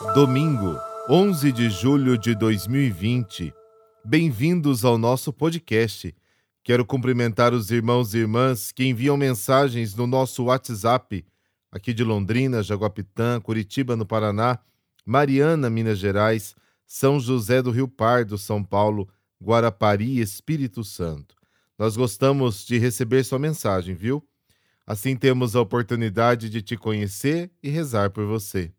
Domingo, 11 de julho de 2020. Bem-vindos ao nosso podcast. Quero cumprimentar os irmãos e irmãs que enviam mensagens no nosso WhatsApp, aqui de Londrina, Jaguapitã, Curitiba, no Paraná, Mariana, Minas Gerais, São José do Rio Pardo, São Paulo, Guarapari, Espírito Santo. Nós gostamos de receber sua mensagem, viu? Assim temos a oportunidade de te conhecer e rezar por você.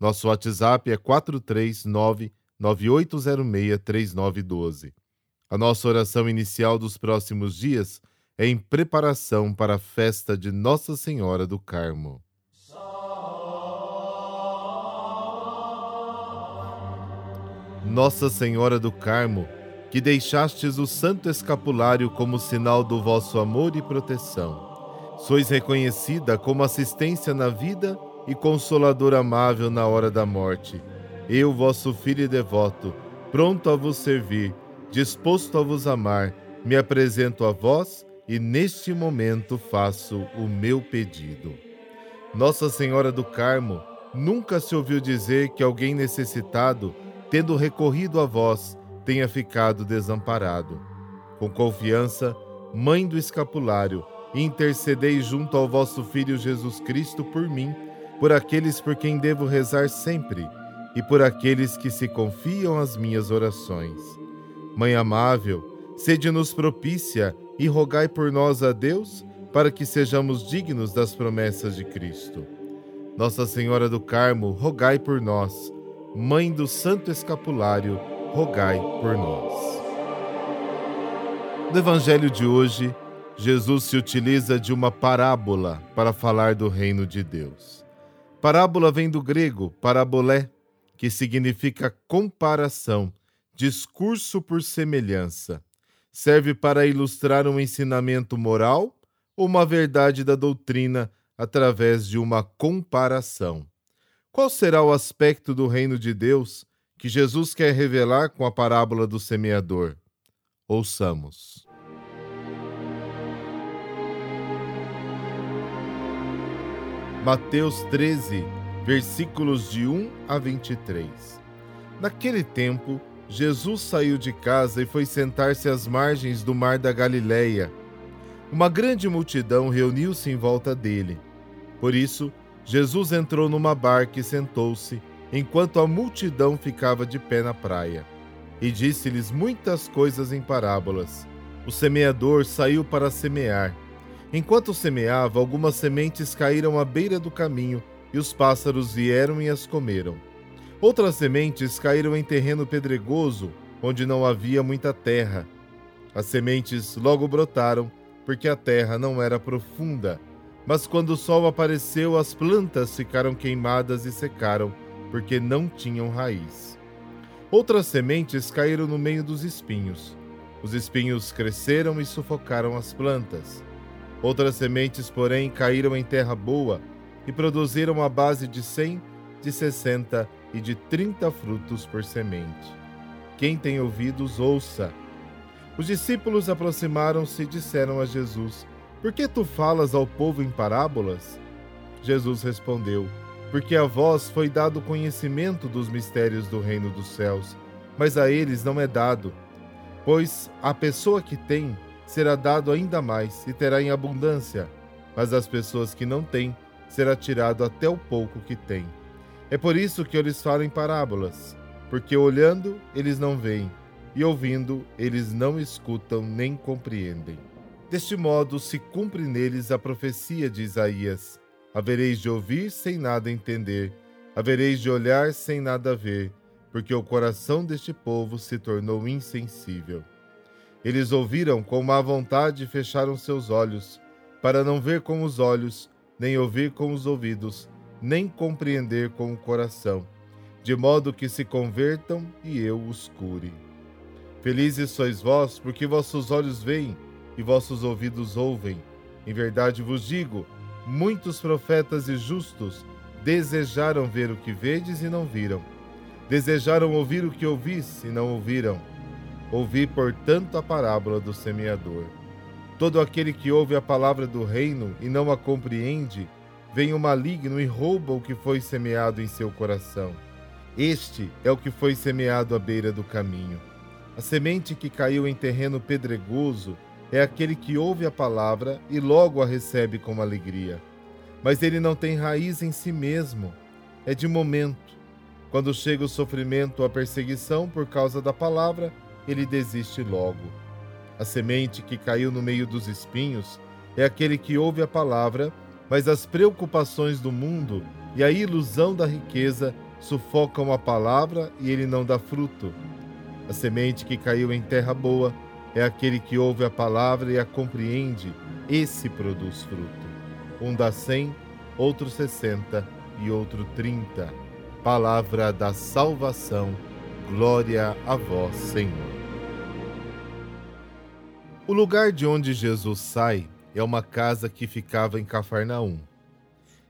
Nosso WhatsApp é 439-9806-3912. A nossa oração inicial dos próximos dias é em preparação para a festa de Nossa Senhora do Carmo. Nossa Senhora do Carmo, que deixastes o santo escapulário como sinal do vosso amor e proteção. Sois reconhecida como assistência na vida e consolador amável na hora da morte. Eu, vosso filho devoto, pronto a vos servir, disposto a vos amar, me apresento a vós e neste momento faço o meu pedido. Nossa Senhora do Carmo, nunca se ouviu dizer que alguém necessitado, tendo recorrido a vós, tenha ficado desamparado. Com confiança, Mãe do Escapulário, intercedei junto ao vosso Filho Jesus Cristo por mim por aqueles por quem devo rezar sempre e por aqueles que se confiam às minhas orações. Mãe amável, sede-nos propícia e rogai por nós a Deus para que sejamos dignos das promessas de Cristo. Nossa Senhora do Carmo, rogai por nós. Mãe do Santo Escapulário, rogai por nós. No Evangelho de hoje, Jesus se utiliza de uma parábola para falar do reino de Deus. Parábola vem do grego parabolé, que significa comparação, discurso por semelhança. Serve para ilustrar um ensinamento moral ou uma verdade da doutrina através de uma comparação. Qual será o aspecto do reino de Deus que Jesus quer revelar com a parábola do semeador? Ouçamos. Mateus 13, versículos de 1 a 23. Naquele tempo, Jesus saiu de casa e foi sentar-se às margens do mar da Galileia. Uma grande multidão reuniu-se em volta dele. Por isso, Jesus entrou numa barca e sentou-se, enquanto a multidão ficava de pé na praia. E disse-lhes muitas coisas em parábolas. O semeador saiu para semear. Enquanto semeava, algumas sementes caíram à beira do caminho e os pássaros vieram e as comeram. Outras sementes caíram em terreno pedregoso, onde não havia muita terra. As sementes logo brotaram, porque a terra não era profunda. Mas quando o sol apareceu, as plantas ficaram queimadas e secaram, porque não tinham raiz. Outras sementes caíram no meio dos espinhos. Os espinhos cresceram e sufocaram as plantas. Outras sementes, porém, caíram em terra boa e produziram a base de cem, de sessenta e de trinta frutos por semente. Quem tem ouvidos, ouça. Os discípulos aproximaram-se e disseram a Jesus: Por que tu falas ao povo em parábolas? Jesus respondeu: Porque a vós foi dado conhecimento dos mistérios do reino dos céus, mas a eles não é dado. Pois a pessoa que tem, será dado ainda mais e terá em abundância, mas às pessoas que não têm, será tirado até o pouco que têm. É por isso que eu lhes falo em parábolas, porque olhando eles não veem, e ouvindo eles não escutam nem compreendem. Deste modo se cumpre neles a profecia de Isaías: havereis de ouvir sem nada entender, havereis de olhar sem nada ver, porque o coração deste povo se tornou insensível. Eles ouviram com má vontade e fecharam seus olhos, para não ver com os olhos, nem ouvir com os ouvidos, nem compreender com o coração, de modo que se convertam e eu os cure. Felizes sois vós, porque vossos olhos veem e vossos ouvidos ouvem. Em verdade vos digo: muitos profetas e justos desejaram ver o que vedes e não viram, desejaram ouvir o que ouvis e não ouviram Ouvi, portanto, a parábola do semeador. Todo aquele que ouve a palavra do reino e não a compreende, vem o maligno e rouba o que foi semeado em seu coração. Este é o que foi semeado à beira do caminho. A semente que caiu em terreno pedregoso é aquele que ouve a palavra e logo a recebe com alegria. Mas ele não tem raiz em si mesmo, é de momento. Quando chega o sofrimento ou a perseguição por causa da palavra, ele desiste logo. A semente que caiu no meio dos espinhos é aquele que ouve a palavra, mas as preocupações do mundo e a ilusão da riqueza sufocam a palavra e ele não dá fruto. A semente que caiu em terra boa é aquele que ouve a palavra e a compreende, esse produz fruto. Um dá cem, outro sessenta e outro trinta. Palavra da salvação. Glória a vós, Senhor. O lugar de onde Jesus sai é uma casa que ficava em Cafarnaum.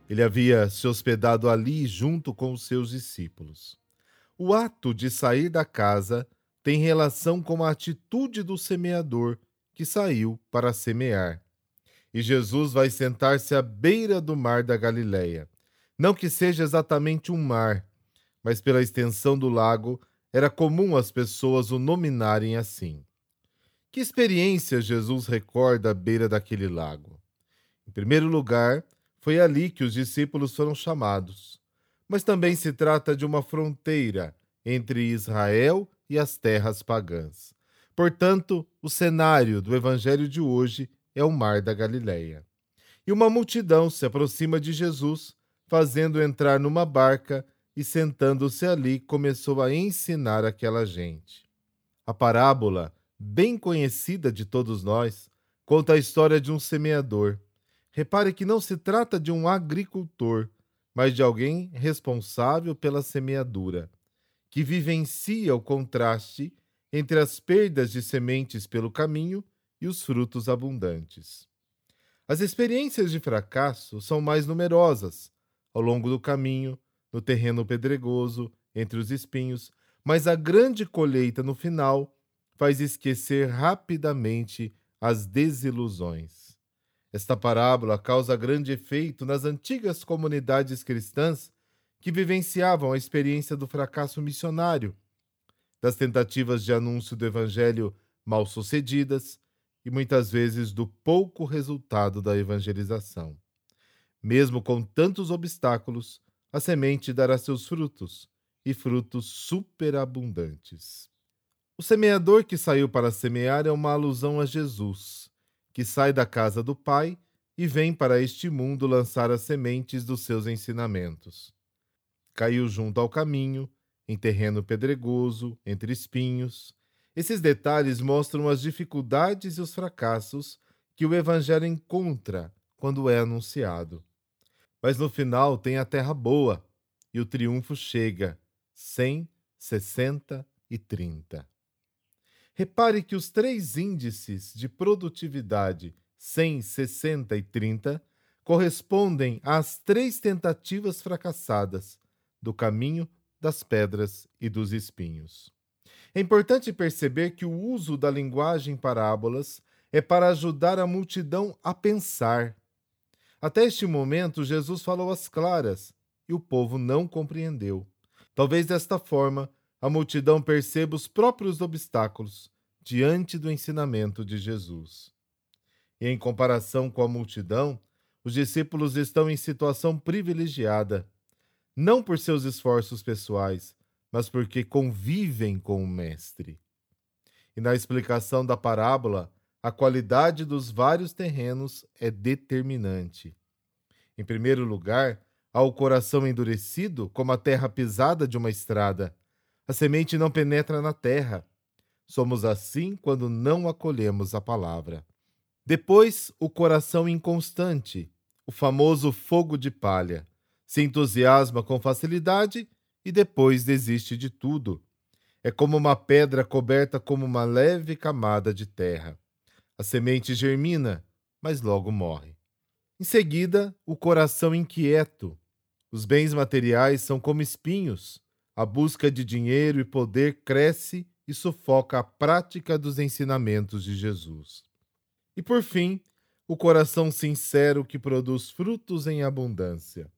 Ele havia se hospedado ali junto com os seus discípulos. O ato de sair da casa tem relação com a atitude do semeador que saiu para semear. E Jesus vai sentar-se à beira do mar da Galileia. Não que seja exatamente um mar, mas pela extensão do lago era comum as pessoas o nominarem assim. Que experiência Jesus recorda à beira daquele lago? Em primeiro lugar, foi ali que os discípulos foram chamados. Mas também se trata de uma fronteira entre Israel e as terras pagãs. Portanto, o cenário do evangelho de hoje é o Mar da Galileia. E uma multidão se aproxima de Jesus, fazendo entrar numa barca e sentando-se ali começou a ensinar aquela gente. A parábola, bem conhecida de todos nós, conta a história de um semeador. Repare que não se trata de um agricultor, mas de alguém responsável pela semeadura que vivencia o contraste entre as perdas de sementes pelo caminho e os frutos abundantes. As experiências de fracasso são mais numerosas ao longo do caminho, no terreno pedregoso, entre os espinhos, mas a grande colheita no final faz esquecer rapidamente as desilusões. Esta parábola causa grande efeito nas antigas comunidades cristãs que vivenciavam a experiência do fracasso missionário, das tentativas de anúncio do evangelho mal sucedidas e muitas vezes do pouco resultado da evangelização. Mesmo com tantos obstáculos, a semente dará seus frutos, e frutos superabundantes. O semeador que saiu para semear é uma alusão a Jesus, que sai da casa do Pai e vem para este mundo lançar as sementes dos seus ensinamentos caiu junto ao caminho, em terreno pedregoso, entre espinhos. Esses detalhes mostram as dificuldades e os fracassos que o Evangelho encontra quando é anunciado. Mas no final tem a terra boa e o triunfo chega: 100, 60 e 30. Repare que os três índices de produtividade 100, 60 e 30 correspondem às três tentativas fracassadas do caminho, das pedras e dos espinhos. É importante perceber que o uso da linguagem parábolas é para ajudar a multidão a pensar. Até este momento, Jesus falou às claras e o povo não compreendeu. Talvez desta forma a multidão perceba os próprios obstáculos diante do ensinamento de Jesus. E em comparação com a multidão, os discípulos estão em situação privilegiada não por seus esforços pessoais, mas porque convivem com o Mestre. E na explicação da parábola, a qualidade dos vários terrenos é determinante. Em primeiro lugar, há o coração endurecido, como a terra pisada de uma estrada. A semente não penetra na terra. Somos assim quando não acolhemos a palavra. Depois, o coração inconstante, o famoso fogo de palha se entusiasma com facilidade e depois desiste de tudo. É como uma pedra coberta como uma leve camada de terra. A semente germina, mas logo morre. Em seguida, o coração inquieto. Os bens materiais são como espinhos. A busca de dinheiro e poder cresce e sufoca a prática dos ensinamentos de Jesus. E por fim, o coração sincero que produz frutos em abundância.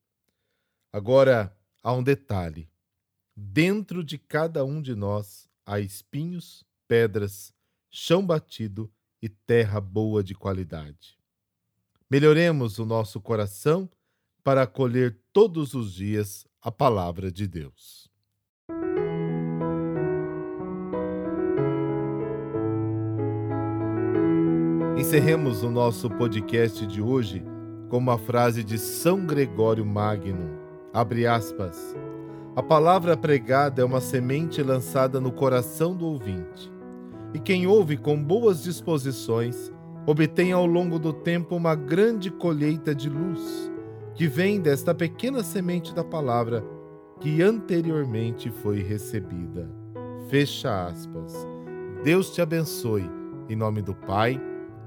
Agora, há um detalhe. dentro de cada um de nós há espinhos, pedras, chão batido e terra boa de qualidade. Melhoremos o nosso coração para acolher todos os dias a palavra de Deus. Encerremos o nosso podcast de hoje com uma frase de São Gregório Magno. Abre aspas. A palavra pregada é uma semente lançada no coração do ouvinte. E quem ouve com boas disposições obtém ao longo do tempo uma grande colheita de luz, que vem desta pequena semente da palavra que anteriormente foi recebida. Fecha aspas. Deus te abençoe. Em nome do Pai,